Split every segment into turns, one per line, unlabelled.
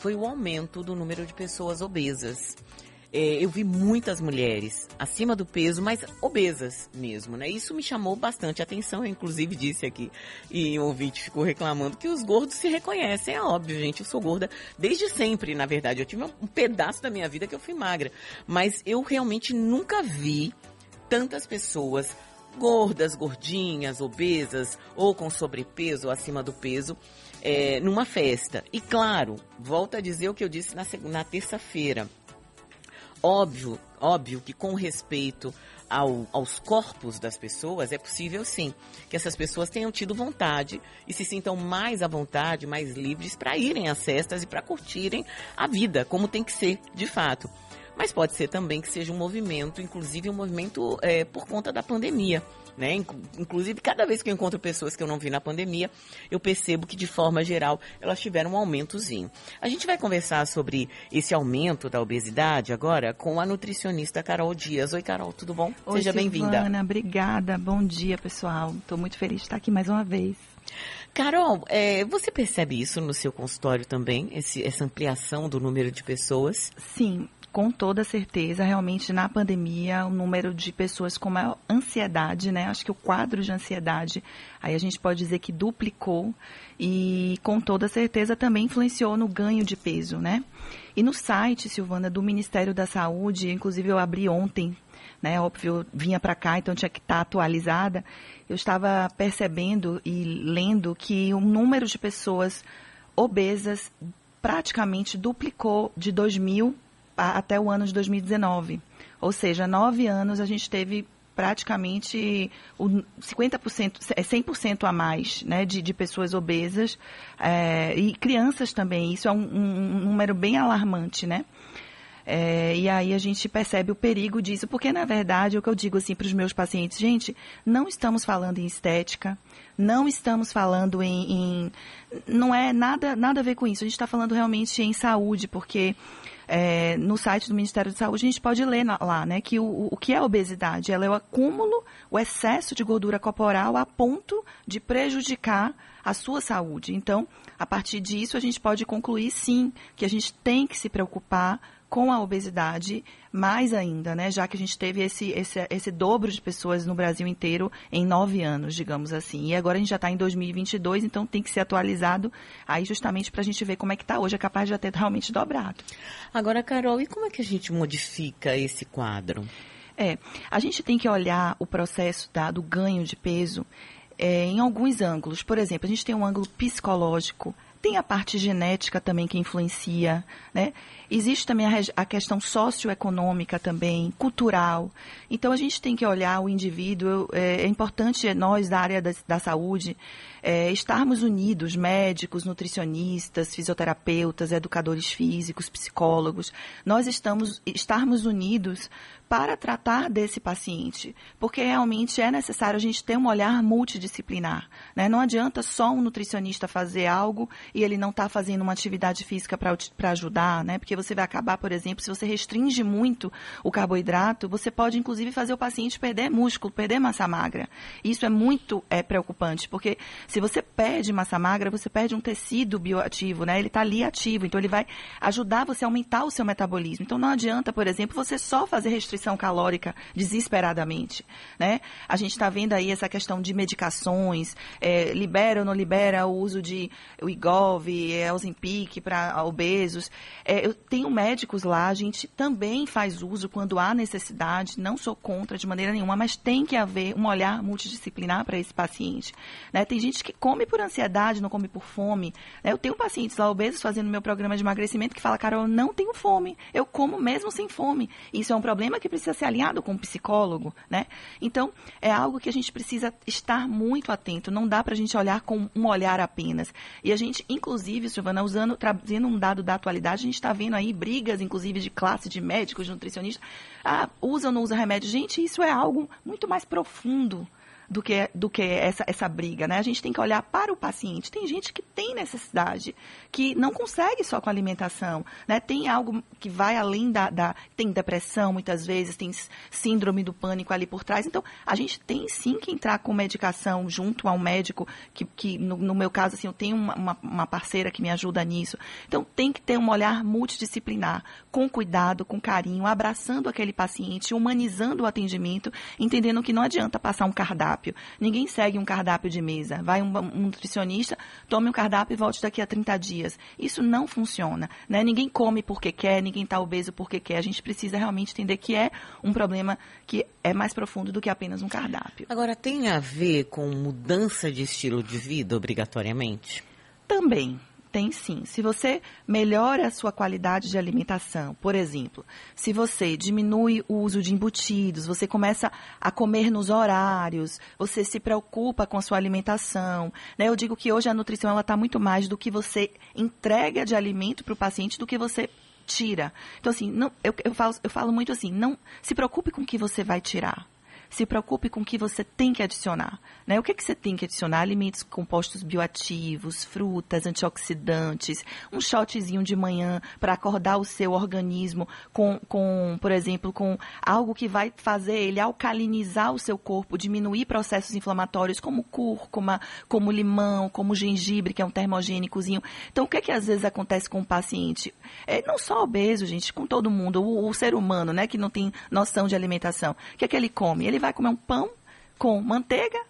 foi o aumento do número de pessoas obesas. É, eu vi muitas mulheres acima do peso, mas obesas mesmo, né? Isso me chamou bastante atenção. Eu, inclusive, disse aqui, e o ouvinte ficou reclamando que os gordos se reconhecem. É óbvio, gente. Eu sou gorda desde sempre, na verdade. Eu tive um pedaço da minha vida que eu fui magra. Mas eu realmente nunca vi tantas pessoas gordas, gordinhas, obesas ou com sobrepeso ou acima do peso é, numa festa. E claro, volto a dizer o que eu disse na, na terça-feira. Óbvio, óbvio que com respeito ao, aos corpos das pessoas, é possível sim que essas pessoas tenham tido vontade e se sintam mais à vontade, mais livres para irem às festas e para curtirem a vida, como tem que ser de fato. Mas pode ser também que seja um movimento, inclusive um movimento é, por conta da pandemia. Né? Inclusive, cada vez que eu encontro pessoas que eu não vi na pandemia, eu percebo que, de forma geral, elas tiveram um aumentozinho. A gente vai conversar sobre esse aumento da obesidade agora com a nutricionista Carol Dias. Oi, Carol, tudo bom?
Oi, Seja bem-vinda. Ana, obrigada. Bom dia, pessoal. Estou muito feliz de estar aqui mais uma vez.
Carol, é, você percebe isso no seu consultório também, esse, essa ampliação do número de pessoas?
Sim, com toda certeza, realmente na pandemia, o número de pessoas com maior ansiedade, né? Acho que o quadro de ansiedade, aí a gente pode dizer que duplicou e com toda certeza também influenciou no ganho de peso, né? E no site, Silvana, do Ministério da Saúde, inclusive eu abri ontem, né? Óbvio, vinha para cá, então tinha que estar tá atualizada. Eu estava percebendo e lendo que o número de pessoas obesas praticamente duplicou de 2000 até o ano de 2019. Ou seja, nove anos a gente teve praticamente o 50%, 100% a mais né, de, de pessoas obesas é, e crianças também. Isso é um, um, número bem alarmante, né? É, e aí a gente percebe o perigo disso, porque na verdade o que eu digo assim para os meus pacientes, gente, não estamos falando em estética, não estamos falando em, em não é nada nada a ver com isso. A gente está falando realmente em saúde, porque é, no site do Ministério da Saúde, a gente pode ler lá, né, que o, o que é obesidade? Ela é o acúmulo, o excesso de gordura corporal a ponto de prejudicar a sua saúde. Então, a partir disso, a gente pode concluir, sim, que a gente tem que se preocupar com a obesidade mais ainda, né? Já que a gente teve esse, esse, esse dobro de pessoas no Brasil inteiro em nove anos, digamos assim. E agora a gente já está em 2022, então tem que ser atualizado aí justamente para a gente ver como é que está hoje, é capaz de já ter realmente dobrado.
Agora, Carol, e como é que a gente modifica esse quadro?
É, a gente tem que olhar o processo tá, do ganho de peso é, em alguns ângulos. Por exemplo, a gente tem um ângulo psicológico, tem a parte genética também que influencia, né? Existe também a, a, questão socioeconômica também, cultural. Então, a gente tem que olhar o indivíduo. É, é importante nós, da área da, da saúde, é, estarmos unidos, médicos, nutricionistas, fisioterapeutas, educadores físicos, psicólogos. Nós estamos, estarmos unidos para tratar desse paciente, porque realmente é necessário a gente ter um olhar multidisciplinar. Né? Não adianta só um nutricionista fazer algo e ele não está fazendo uma atividade física para ajudar, né? porque você vai acabar, por exemplo, se você restringe muito o carboidrato, você pode inclusive fazer o paciente perder músculo, perder massa magra. Isso é muito é, preocupante, porque se você perde massa magra, você perde um tecido bioativo, né? ele está ali ativo, então ele vai ajudar você a aumentar o seu metabolismo. Então não adianta, por exemplo, você só fazer restrição calórica desesperadamente. Né? A gente está vendo aí essa questão de medicações, é, libera ou não libera o uso de o IGOV, é, para obesos. É, eu tenho médicos lá, a gente também faz uso quando há necessidade, não sou contra de maneira nenhuma, mas tem que haver um olhar multidisciplinar para esse paciente. Né? Tem gente que come por ansiedade, não come por fome. Né? Eu tenho pacientes lá obesos fazendo meu programa de emagrecimento que fala, cara, eu não tenho fome, eu como mesmo sem fome. Isso é um problema que precisa ser alinhado com o um psicólogo, né? Então, é algo que a gente precisa estar muito atento. Não dá para a gente olhar com um olhar apenas. E a gente, inclusive, Silvana, usando, trazendo um dado da atualidade, a gente está vendo aí brigas, inclusive, de classe de médicos, de nutricionistas. Ah, usa ou não usa remédio? Gente, isso é algo muito mais profundo do que, do que essa, essa briga, né? A gente tem que olhar para o paciente. Tem gente que tem necessidade, que não consegue só com alimentação, né? Tem algo que vai além da, da tem depressão muitas vezes, tem síndrome do pânico ali por trás. Então, a gente tem sim que entrar com medicação junto ao médico, que, que no, no meu caso, assim, eu tenho uma, uma, uma parceira que me ajuda nisso. Então, tem que ter um olhar multidisciplinar, com cuidado, com carinho, abraçando aquele paciente, humanizando o atendimento, entendendo que não adianta passar um cardápio. Ninguém segue um cardápio de mesa. Vai um, um nutricionista, tome um cardápio e volte daqui a 30 dias. Isso não funciona. Né? Ninguém come porque quer, ninguém está obeso porque quer. A gente precisa realmente entender que é um problema que é mais profundo do que apenas um cardápio.
Agora, tem a ver com mudança de estilo de vida, obrigatoriamente?
Também. Tem sim. Se você melhora a sua qualidade de alimentação, por exemplo, se você diminui o uso de embutidos, você começa a comer nos horários, você se preocupa com a sua alimentação. Né? Eu digo que hoje a nutrição está muito mais do que você entrega de alimento para o paciente do que você tira. Então, assim, não, eu, eu, falo, eu falo muito assim, não se preocupe com o que você vai tirar se preocupe com o que você tem que adicionar. Né? O que, é que você tem que adicionar? Alimentos compostos bioativos, frutas, antioxidantes, um shotzinho de manhã para acordar o seu organismo com, com, por exemplo, com algo que vai fazer ele alcalinizar o seu corpo, diminuir processos inflamatórios como cúrcuma, como limão, como gengibre, que é um termogênicozinho. Então, o que é que às vezes acontece com o paciente? É, não só obeso, gente, com todo mundo, o, o ser humano, né, que não tem noção de alimentação. O que é que ele come? Ele vai comer um pão com manteiga,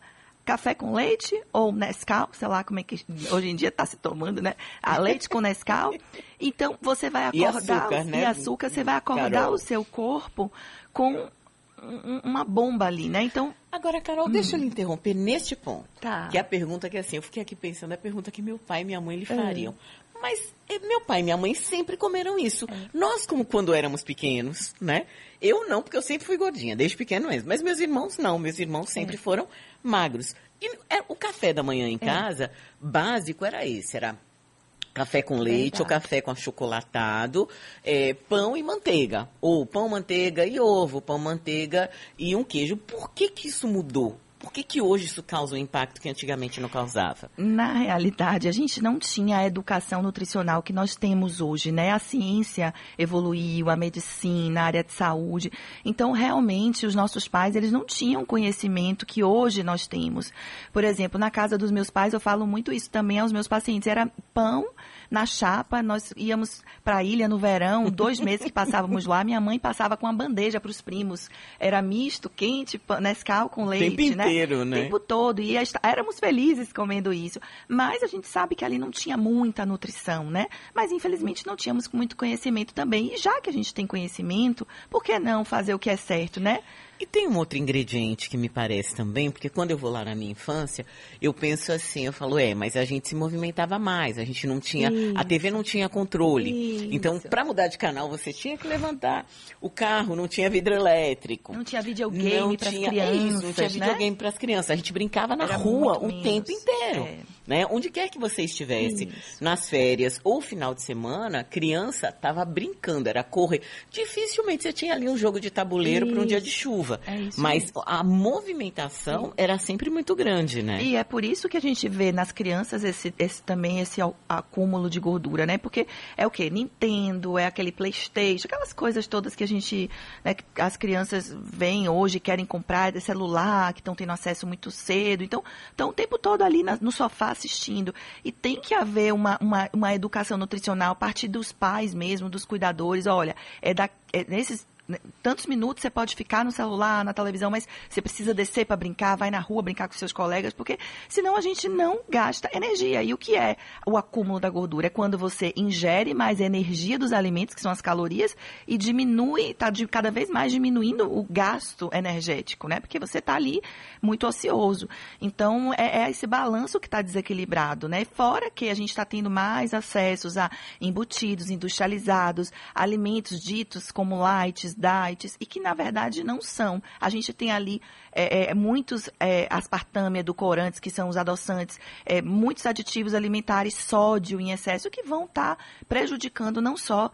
café com leite ou Nescau, sei lá como é que hoje em dia está se tomando, né? A leite com Nescau. Então você vai acordar
e açúcar, né?
e açúcar você vai acordar Carol. o seu corpo com uma bomba ali, né? Então.
Agora, Carol, hum. deixa eu lhe interromper neste ponto. Tá. Que é a pergunta que assim, eu fiquei aqui pensando, é a pergunta que meu pai e minha mãe lhe é. Mas eh, meu pai e minha mãe sempre comeram isso. É. Nós, como quando éramos pequenos, né? Eu não, porque eu sempre fui gordinha, desde pequeno mesmo. Mas meus irmãos não, meus irmãos sempre é. foram magros. E é, o café da manhã em casa, básico, era esse, era café com leite Verdade. ou café com achocolatado, é, pão e manteiga. Ou pão, manteiga e ovo, pão, manteiga e um queijo. Por que que isso mudou? Por que, que hoje isso causa um impacto que antigamente não causava?
Na realidade, a gente não tinha a educação nutricional que nós temos hoje, né? A ciência evoluiu, a medicina, a área de saúde. Então, realmente, os nossos pais, eles não tinham conhecimento que hoje nós temos. Por exemplo, na casa dos meus pais, eu falo muito isso também aos meus pacientes. Era pão na chapa, nós íamos para a ilha no verão, dois meses que passávamos lá, minha mãe passava com uma bandeja para os primos. Era misto, quente, Nescau com leite,
Tempo né? inteiro, né?
O tempo todo. E éramos felizes comendo isso. Mas a gente sabe que ali não tinha muita nutrição, né? Mas infelizmente não tínhamos muito conhecimento também. E já que a gente tem conhecimento, por que não fazer o que é certo, né?
E tem um outro ingrediente que me parece também, porque quando eu vou lá na minha infância, eu penso assim, eu falo, é, mas a gente se movimentava mais, a gente não tinha, Isso. a TV não tinha controle. Isso. Então, para mudar de canal, você tinha que levantar o carro, não tinha vidro elétrico.
Não tinha videogame para as crianças, isso,
não tinha
né?
videogame para as crianças. A gente brincava na Era rua o menos. tempo inteiro. É. Né? Onde quer que você estivesse, Isso. nas férias ou final de semana, criança estava brincando, era correr. Dificilmente você tinha ali um jogo de tabuleiro para um dia de chuva. É mas mesmo. a movimentação era sempre muito grande, né?
E é por isso que a gente vê nas crianças esse, esse também esse acúmulo de gordura, né? Porque é o que? Nintendo, é aquele Playstation, aquelas coisas todas que a gente, né, que as crianças vêm hoje, querem comprar, de celular, que estão tendo acesso muito cedo. Então, estão o tempo todo ali na, no sofá assistindo. E tem que haver uma, uma, uma educação nutricional a partir dos pais mesmo, dos cuidadores. Olha, é, da, é nesses tantos minutos você pode ficar no celular, na televisão, mas você precisa descer para brincar, vai na rua brincar com seus colegas, porque senão a gente não gasta energia. E o que é o acúmulo da gordura? É quando você ingere mais energia dos alimentos, que são as calorias, e diminui, está cada vez mais diminuindo o gasto energético, né? Porque você está ali muito ocioso. Então, é, é esse balanço que está desequilibrado, né? Fora que a gente está tendo mais acessos a embutidos, industrializados, alimentos ditos como lights, diets e que na verdade não são. A gente tem ali é, é, muitos é, aspartame, edulcorantes, que são os adoçantes, é, muitos aditivos alimentares, sódio em excesso, que vão estar tá prejudicando não só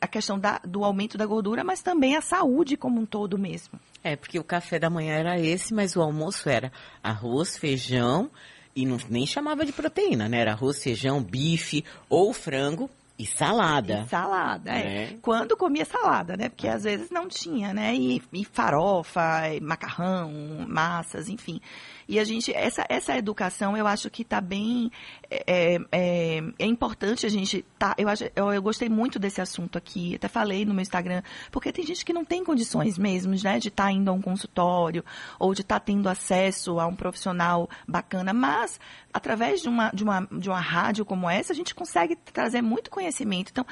a questão da, do aumento da gordura, mas também a saúde como um todo mesmo.
É, porque o café da manhã era esse, mas o almoço era arroz, feijão e não, nem chamava de proteína, né? Era arroz, feijão, bife ou frango e salada.
E salada, é. é. Quando comia salada, né? Porque às vezes não tinha, né? E, e farofa, e macarrão, massas, enfim. E a gente, essa, essa educação, eu acho que está bem. É, é, é, importante a gente. Tá, eu, acho, eu, eu, gostei muito desse assunto aqui, até falei no meu Instagram, porque tem gente que não tem condições mesmo, né, de estar tá indo a um consultório ou de estar tá tendo acesso a um profissional bacana, mas através de uma, de, uma, de uma rádio como essa, a gente consegue trazer muito conhecimento. Então,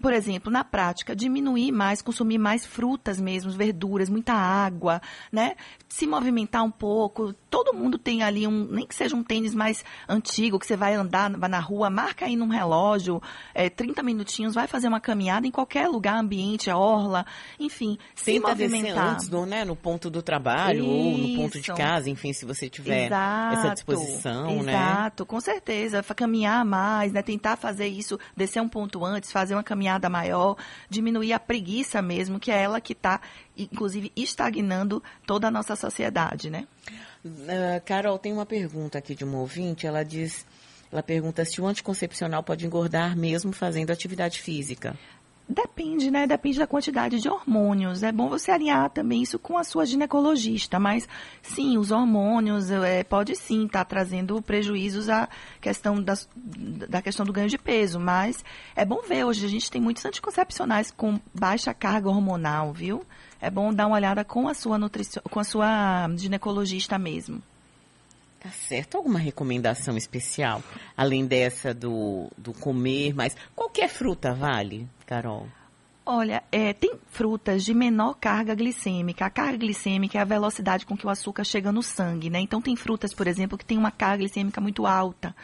por exemplo, na prática, diminuir mais, consumir mais frutas mesmo, verduras, muita água, né? Se movimentar um pouco. Todo mundo tem ali um, nem que seja um tênis mais antigo, que você vai andar vai na rua, marca aí num relógio, é, 30 minutinhos, vai fazer uma caminhada em qualquer lugar, ambiente, orla, enfim, se
Tenta
movimentar.
antes do, né, no ponto do trabalho Isso. ou no ponto de casa, enfim, se você tiver exato, essa disposição,
exato,
né?
Exato, com certeza. Caminhar mais, né? Tentar fazer isso, descer um ponto antes, fazer uma caminhada caminhada maior, diminuir a preguiça mesmo, que é ela que está, inclusive, estagnando toda a nossa sociedade, né?
Uh, Carol, tem uma pergunta aqui de uma ouvinte, ela diz, ela pergunta se o anticoncepcional pode engordar mesmo fazendo atividade física.
Depende, né? Depende da quantidade de hormônios. É bom você alinhar também isso com a sua ginecologista, mas sim, os hormônios é, pode sim estar tá trazendo prejuízos à questão da questão do ganho de peso, mas é bom ver hoje a gente tem muitos anticoncepcionais com baixa carga hormonal, viu? É bom dar uma olhada com a sua nutricio, com a sua ginecologista mesmo.
Tá certo? Alguma recomendação especial? Além dessa do, do comer mais. Qualquer fruta vale, Carol?
Olha, é, tem frutas de menor carga glicêmica. A carga glicêmica é a velocidade com que o açúcar chega no sangue, né? Então tem frutas, por exemplo, que tem uma carga glicêmica muito alta,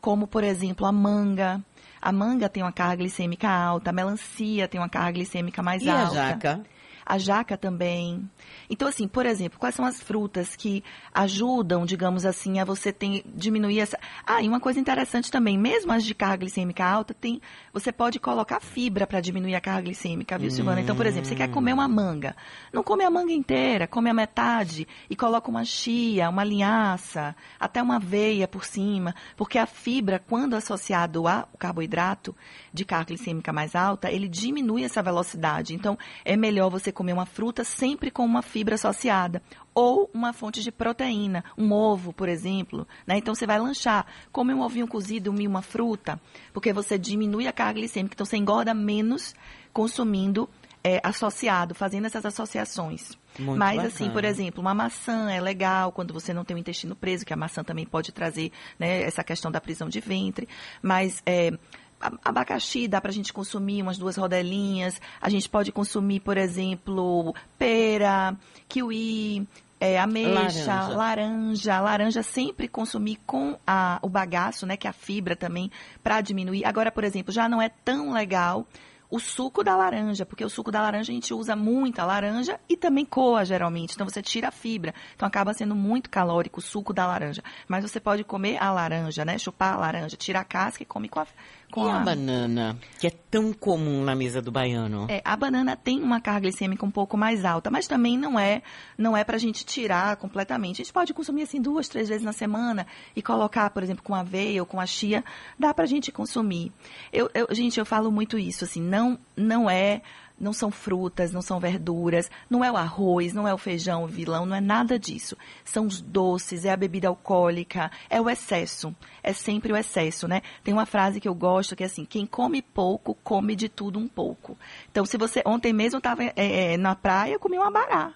como por exemplo a manga. A manga tem uma carga glicêmica alta, a melancia tem uma carga glicêmica mais
e
alta.
E a jaca?
A jaca também. Então, assim, por exemplo, quais são as frutas que ajudam, digamos assim, a você ter, diminuir essa. Ah, e uma coisa interessante também, mesmo as de carga glicêmica alta, tem, você pode colocar fibra para diminuir a carga glicêmica, viu, Silvana? Então, por exemplo, você quer comer uma manga. Não come a manga inteira, come a metade e coloca uma chia, uma linhaça, até uma aveia por cima, porque a fibra, quando associado ao carboidrato de carga glicêmica mais alta, ele diminui essa velocidade. Então, é melhor você comer uma fruta sempre com uma fibra associada. Ou uma fonte de proteína, um ovo, por exemplo. Né? Então, você vai lanchar, come um ovinho cozido e uma fruta, porque você diminui a carga glicêmica. Então, você engorda menos consumindo é, associado, fazendo essas associações. Muito Mas, bacana. assim, por exemplo, uma maçã é legal quando você não tem o intestino preso, que a maçã também pode trazer né, essa questão da prisão de ventre. Mas é, abacaxi dá para a gente consumir umas duas rodelinhas. A gente pode consumir, por exemplo, pera, kiwi, é, ameixa, laranja. laranja. Laranja sempre consumir com a, o bagaço, né, que é a fibra também, para diminuir. Agora, por exemplo, já não é tão legal o suco da laranja, porque o suco da laranja a gente usa muita laranja e também coa, geralmente. Então você tira a fibra. Então acaba sendo muito calórico o suco da laranja. Mas você pode comer a laranja, né? Chupar a laranja, tira a casca e come com a, com
e a... a banana, que é tão comum na mesa do baiano?
É, a banana tem uma carga glicêmica um pouco mais alta, mas também não é, não é pra gente tirar completamente. A gente pode consumir assim duas, três vezes na semana e colocar, por exemplo, com aveia ou com a chia, dá pra gente consumir. Eu, eu, gente, eu falo muito isso, assim, não, não é não são frutas, não são verduras, não é o arroz, não é o feijão, o vilão, não é nada disso. São os doces, é a bebida alcoólica, é o excesso. É sempre o excesso, né? Tem uma frase que eu gosto que é assim: quem come pouco, come de tudo um pouco. Então, se você. Ontem mesmo estava é, é, na praia, comi uma bará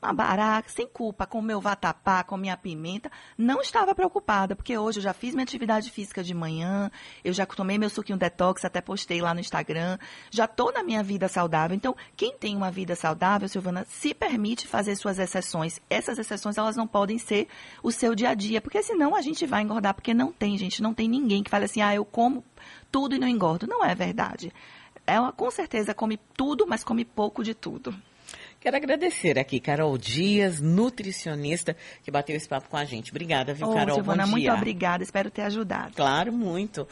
uma baraca, sem culpa, com o meu vatapá, com minha pimenta, não estava preocupada, porque hoje eu já fiz minha atividade física de manhã, eu já tomei meu suquinho detox, até postei lá no Instagram, já estou na minha vida saudável. Então, quem tem uma vida saudável, Silvana, se permite fazer suas exceções. Essas exceções, elas não podem ser o seu dia a dia, porque senão a gente vai engordar, porque não tem, gente, não tem ninguém que fale assim, ah, eu como tudo e não engordo. Não é verdade. Ela com certeza come tudo, mas come pouco de tudo.
Quero agradecer aqui, Carol Dias, nutricionista, que bateu esse papo com a gente. Obrigada, viu, Carol?
Silvana, muito obrigada. Espero ter ajudado.
Claro, muito.